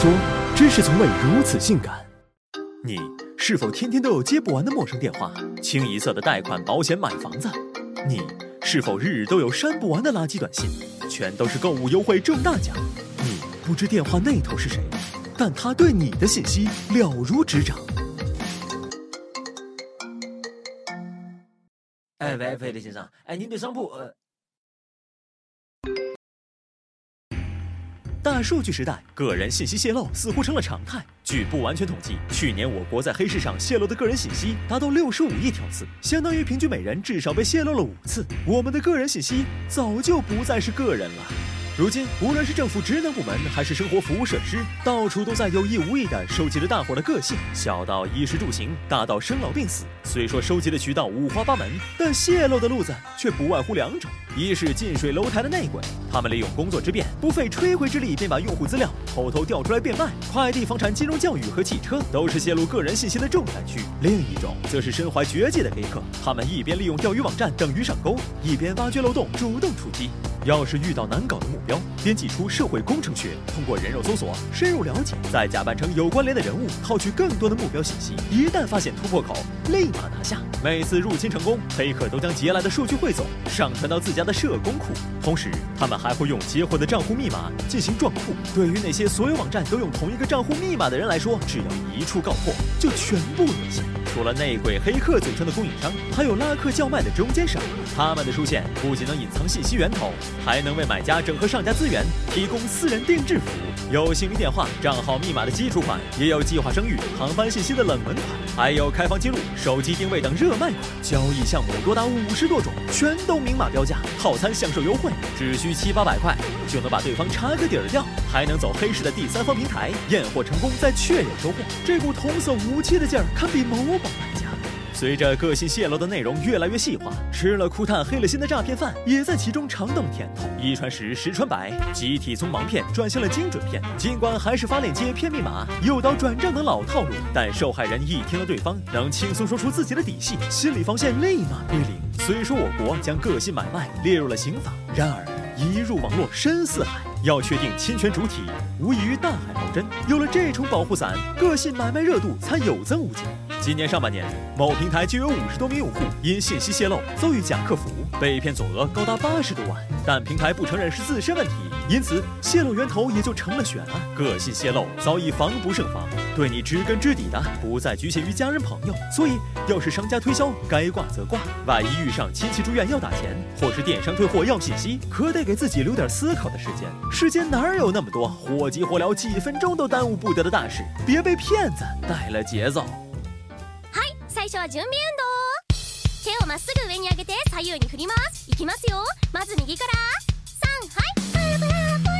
说，真是从未如此性感。你是否天天都有接不完的陌生电话？清一色的贷款、保险、买房子？你是否日日都有删不完的垃圾短信？全都是购物优惠中大奖？你不知电话那头是谁，但他对你的信息了如指掌。哎喂，费德先生，哎，您对商铺呃。数据时代，个人信息泄露似乎成了常态。据不完全统计，去年我国在黑市上泄露的个人信息达到六十五亿条次，相当于平均每人至少被泄露了五次。我们的个人信息早就不再是个人了。如今，无论是政府职能部门，还是生活服务设施，到处都在有意无意地收集着大伙的个性，小到衣食住行，大到生老病死。虽说收集的渠道五花八门，但泄露的路子却不外乎两种：一是近水楼台的内鬼，他们利用工作之便，不费吹灰之力便把用户资料偷偷调出来变卖；快递、房产、金融、教育和汽车都是泄露个人信息的重灾区。另一种则是身怀绝技的黑客，他们一边利用钓鱼网站等鱼上钩，一边挖掘漏洞，主动出击。要是遇到难搞的目标，编辑出社会工程学，通过人肉搜索深入了解，再假扮成有关联的人物，套取更多的目标信息。一旦发现突破口，立马拿下。每次入侵成功，黑客都将截来的数据汇总上传到自家的社工库，同时他们还会用截获的账户密码进行撞库。对于那些所有网站都用同一个账户密码的人来说，只要一处告破，就全部沦陷。除了内鬼黑客组成的供应商，还有拉客叫卖的中间商。他们的出现不仅能隐藏信息源头，还能为买家整合上家资源，提供私人定制服务。有姓名、电话、账号、密码的基础款，也有计划生育、航班信息的冷门款，还有开房记录、手机定位等热卖款。交易项目多达五十多种，全都明码标价，套餐享受优惠，只需七八百块就能把对方查个底儿掉，还能走黑市的第三方平台验货成功再确认收货。这股童叟无欺的劲儿，堪比某宝卖家。随着个性泄露的内容越来越细化，吃了苦炭黑了心的诈骗犯也在其中尝到了甜头。一传十，十传百，集体从盲骗转向了精准骗。尽管还是发链接、骗密码、诱导转账等老套路，但受害人一听到对方能轻松说出自己的底细，心理防线立马归零。虽说我国将个性买卖列入了刑法，然而一入网络深似海，要确定侵权主体，无异于大海捞针。有了这重保护伞，个性买卖热度才有增无减。今年上半年，某平台就有五十多名用户因信息泄露遭遇假客服，被骗总额高达八十多万。但平台不承认是自身问题，因此泄露源头也就成了悬案。个性泄露早已防不胜防，对你知根知底的不再局限于家人朋友。所以，要是商家推销，该挂则挂。万一遇上亲戚住院要打钱，或是电商退货要信息，可得给自己留点思考的时间。世间哪有那么多火急火燎、几分钟都耽误不得的大事？别被骗子带了节奏。最初は準備運動。手をまっすぐ上に上げて左右に振ります。いきますよ。まず右から。3はい。